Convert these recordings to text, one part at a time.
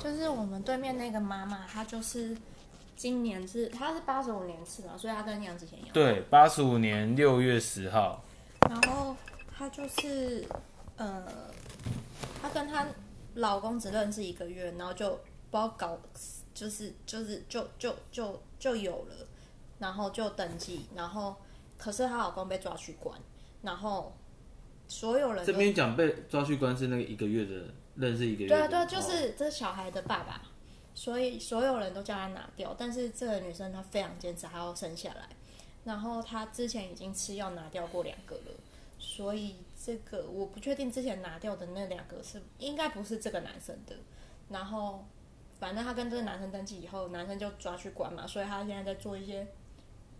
就是我们对面那个妈妈，她就是今年是她是八十五年次嘛，所以她跟杨子贤一样。对，八十五年六月十号。然后她就是呃，她跟她老公只认识一个月，然后就不知道搞，就是就是就就就就有了，然后就登记，然后可是她老公被抓去关，然后所有人这边讲被抓去关是那个一个月的。认识一个月，对啊，对啊，就是这是小孩的爸爸，所以所有人都叫他拿掉，但是这个女生她非常坚持，还要生下来。然后她之前已经吃药拿掉过两个了，所以这个我不确定之前拿掉的那两个是应该不是这个男生的。然后反正她跟这个男生登记以后，男生就抓去关嘛，所以她现在在做一些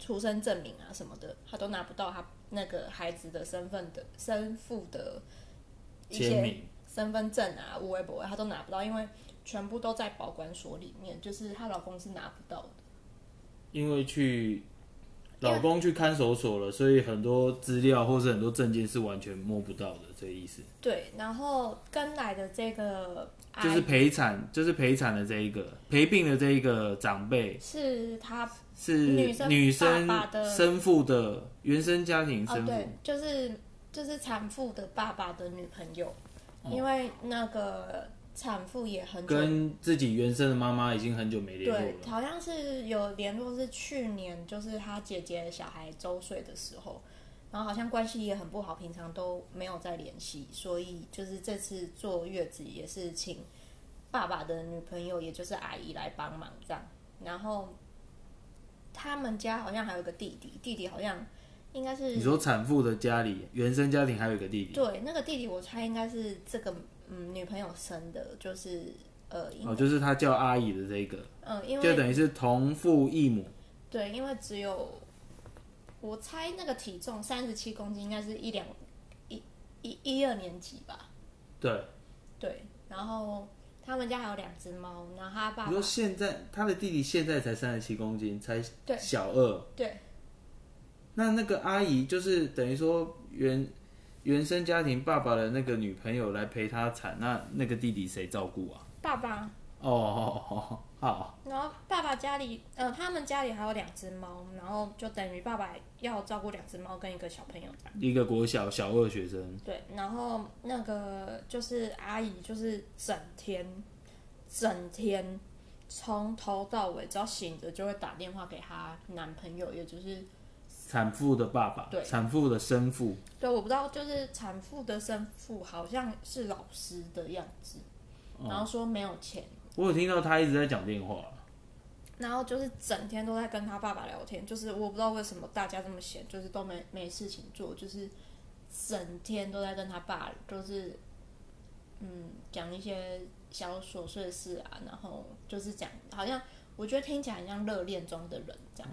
出生证明啊什么的，她都拿不到她那个孩子的身份的生父的一些。身份证啊，无微不微，她都拿不到，因为全部都在保管所里面，就是她老公是拿不到的。因为去老公去看守所了，所以很多资料或是很多证件是完全摸不到的，这个意思。对，然后跟来的这个就是陪产，就是陪产的这一个陪病的这一个长辈，是他是女生爸爸的生父的原生家庭生父，哦，对，就是就是产妇的爸爸的女朋友。因为那个产妇也很久跟自己原生的妈妈已经很久没联络了。对，好像是有联络，是去年就是他姐姐小孩周岁的时候，然后好像关系也很不好，平常都没有再联系，所以就是这次坐月子也是请爸爸的女朋友，也就是阿姨来帮忙这样。然后他们家好像还有个弟弟，弟弟好像。应该是你说产妇的家里原生家庭还有一个弟弟，对，那个弟弟我猜应该是这个嗯女朋友生的，就是呃哦，就是他叫阿姨的这个，嗯，因为就等于是同父异母，对，因为只有我猜那个体重三十七公斤，应该是一两一一一二年级吧，对。对，然后他们家还有两只猫，然后他爸爸你说现在他的弟弟现在才三十七公斤，才小二，对。对那那个阿姨就是等于说原原生家庭爸爸的那个女朋友来陪他产，那那个弟弟谁照顾啊？爸爸。哦哦哦，好。然后爸爸家里，呃，他们家里还有两只猫，然后就等于爸爸要照顾两只猫跟一个小朋友。一个国小小二学生。对，然后那个就是阿姨，就是整天整天从头到尾，只要醒着就会打电话给她男朋友，也就是。产妇的爸爸，对，产妇的生父，对，我不知道，就是产妇的生父好像是老师的样子，然后说没有钱。我有听到他一直在讲电话，然后就是整天都在跟他爸爸聊天，就是我不知道为什么大家这么闲，就是都没没事情做，就是整天都在跟他爸，就是嗯讲一些小琐碎的事啊，然后就是讲，好像我觉得听起来很像热恋中的人这样。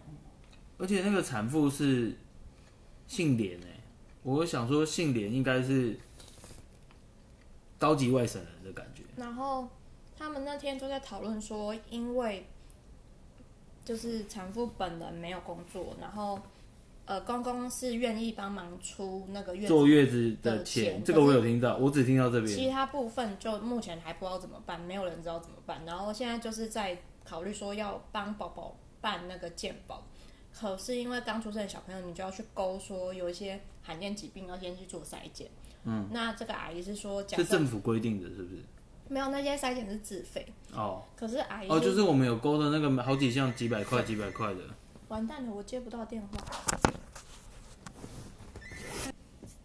而且那个产妇是姓连哎，我想说姓连应该是高级外省人的感觉。然后他们那天就在讨论说，因为就是产妇本人没有工作，然后呃公公是愿意帮忙出那个月坐月子的钱，这个我有听到，我只听到这边。其他部分就目前还不知道怎么办，没有人知道怎么办。然后现在就是在考虑说要帮宝宝办那个健保。可是因为刚出生的小朋友，你就要去勾说有一些罕见疾病要先去做筛检。嗯，那这个阿姨是说，是政府规定的，是不是？没有，那些筛检是自费。哦。可是阿姨哦，就是我们有勾的那个好几项几百块 几百块的。完蛋了，我接不到电话。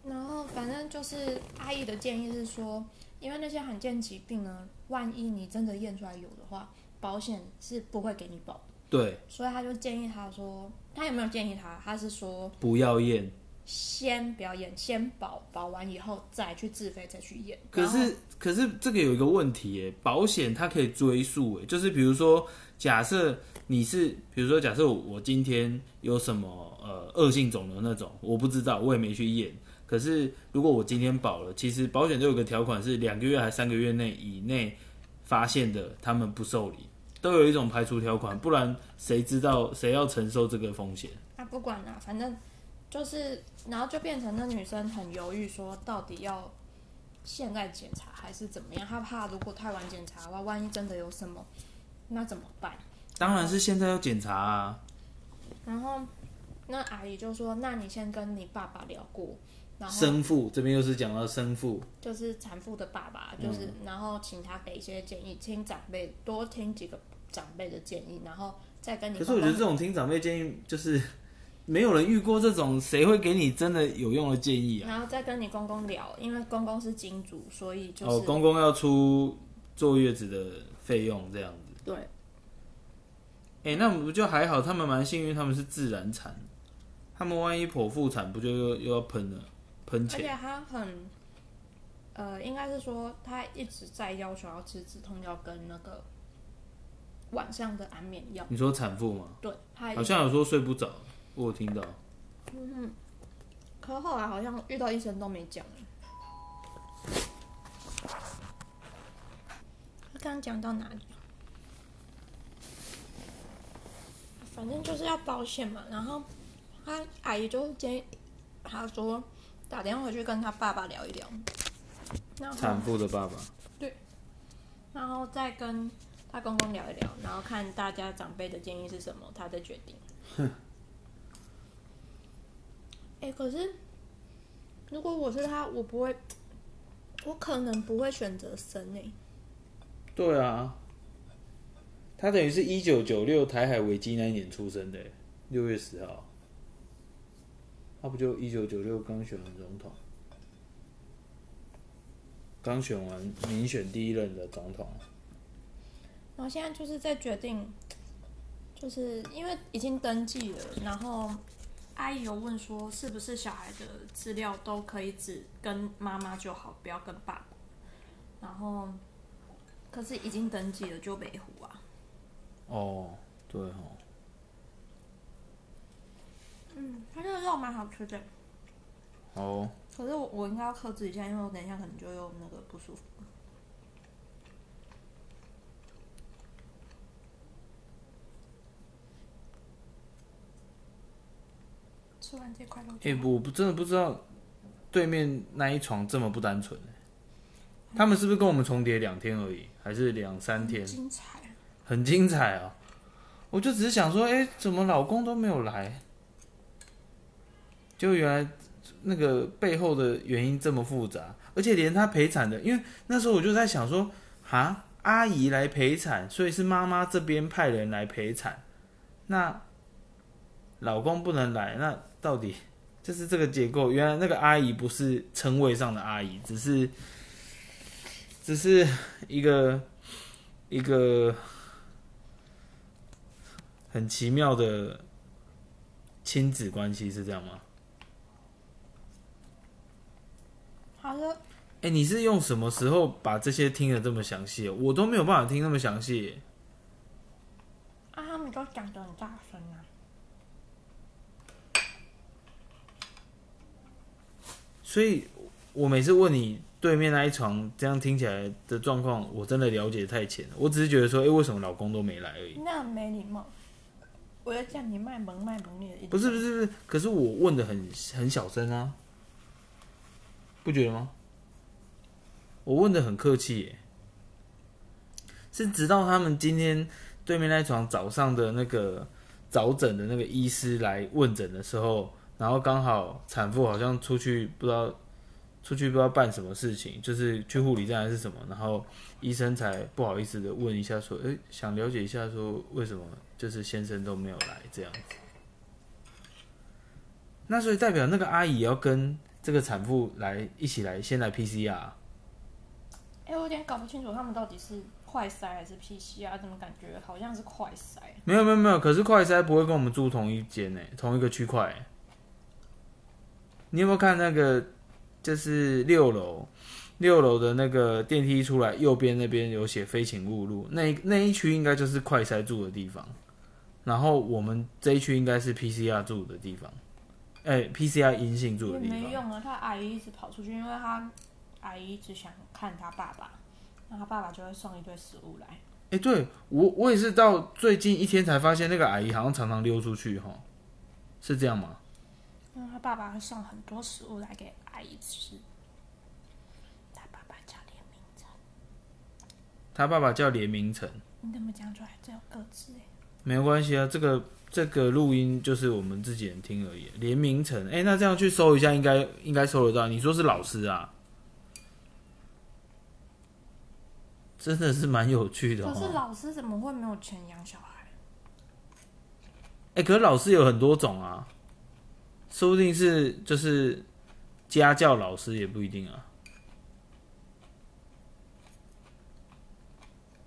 然后反正就是阿姨的建议是说，因为那些罕见疾病呢，万一你真的验出来有的话，保险是不会给你保。对，所以他就建议他说，他有没有建议他？他是说不要验，先不要验，先保保完以后再去自费再去验。可是可是这个有一个问题耶，保险它可以追溯诶，就是比如说假设你是，比如说假设我我今天有什么呃恶性肿瘤那种，我不知道，我也没去验。可是如果我今天保了，其实保险就有个条款是两个月还三个月内以内发现的，他们不受理。都有一种排除条款，不然谁知道谁要承受这个风险？啊，不管了，反正就是，然后就变成那女生很犹豫，说到底要现在检查还是怎么样？她怕如果太晚检查的话，万一真的有什么，那怎么办？当然是现在要检查啊。然后那阿姨就说：“那你先跟你爸爸聊过。”然后生父这边又是讲到生父，就是产妇的爸爸，就是、嗯、然后请他给一些建议，听长辈多听几个长辈的建议，然后再跟你。可是我觉得这种听长辈建议就是。没有人遇过这种，谁会给你真的有用的建议啊？然后再跟你公公聊，因为公公是金主，所以就是哦，公公要出坐月子的费用这样子。对。哎，那不就还好？他们蛮幸运，他们是自然产，他们万一剖腹产，不就又又要喷了喷钱？而且他很，呃，应该是说他一直在要求要吃止痛药跟那个晚上的安眠药。你说产妇吗？对，好像有说睡不着。我有听到，嗯，可后来好像遇到医生都没讲。他刚刚讲到哪里？反正就是要保险嘛。然后他阿姨就建议他说打电话回去跟他爸爸聊一聊。产妇的爸爸。对。然后再跟他公公聊一聊，然后看大家长辈的建议是什么，他再决定。哼。哎、欸，可是如果我是他，我不会，我可能不会选择生诶、欸。对啊，他等于是一九九六台海危机那一年出生的，六月十号，他不就一九九六刚选完总统，刚选完民选第一任的总统，然后现在就是在决定，就是因为已经登记了，然后。阿姨有问说，是不是小孩的资料都可以只跟妈妈就好，不要跟爸爸？然后，可是已经登记了就没糊啊。哦，对哦。嗯，它这个肉蛮好吃的。哦。可是我我应该要克制一下，因为我等一下可能就又那个不舒服。哎、欸，我不真的不知道对面那一床这么不单纯，他们是不是跟我们重叠两天而已，还是两三天？精彩，很精彩啊！我就只是想说，哎、欸，怎么老公都没有来？就原来那个背后的原因这么复杂，而且连他陪产的，因为那时候我就在想说，哈，阿姨来陪产，所以是妈妈这边派人来陪产，那老公不能来，那。到底就是这个结构，原来那个阿姨不是称谓上的阿姨，只是只是一个一个很奇妙的亲子关系，是这样吗？好的。哎，你是用什么时候把这些听得这么详细？我都没有办法听那么详细。啊，他们都讲得很大声啊。所以，我每次问你对面那一床这样听起来的状况，我真的了解太浅了。我只是觉得说，哎、欸，为什么老公都没来而已？那没礼貌。我要叫你卖萌卖萌的。不是不是不是，可是我问的很很小声啊，不觉得吗？我问的很客气耶，是直到他们今天对面那一床早上的那个早诊的那个医师来问诊的时候。然后刚好产妇好像出去不知道出去不知道办什么事情，就是去护理站还是什么，然后医生才不好意思的问一下说，诶，想了解一下说为什么就是先生都没有来这样子。那所以代表那个阿姨要跟这个产妇来一起来先来 PCR。哎，我有点搞不清楚他们到底是快筛还是 PCR，怎么感觉好像是快筛？没有没有没有，可是快筛不会跟我们住同一间诶，同一个区块。你有没有看那个？就是六楼，六楼的那个电梯出来，右边那边有写“非请勿入”，那那一区应该就是快筛住的地方。然后我们这一区应该是 PCR 住的地方，哎、欸，PCR 阴性住的地方。没用啊，他阿姨一直跑出去，因为他阿姨一直想看他爸爸，那他爸爸就会送一堆食物来。哎、欸，对我我也是到最近一天才发现，那个阿姨好像常常溜出去，哈，是这样吗？因为他爸爸会送很多食物来给阿姨吃，他爸他爸爸叫连明成。你怎么讲出来？这有个字哎。没有关系啊，这个这个录音就是我们自己人听而已。连明成，哎，那这样去搜一下，应该应该搜得到。你说是老师啊？真的是蛮有趣的。可是老师怎么会没有钱养小孩？哎，可是老师有很多种啊，说不定是就是家教老师也不一定啊。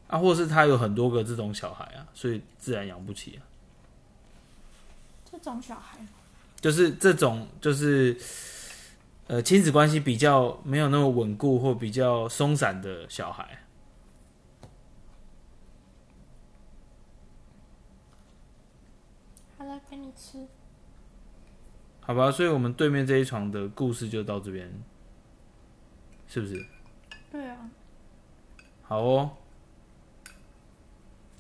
啊，或是他有很多个这种小孩啊，所以自然养不起啊。这种小孩，就是这种，就是呃，亲子关系比较没有那么稳固或比较松散的小孩。好了，给你吃。好吧，所以我们对面这一床的故事就到这边，是不是？对啊。好哦。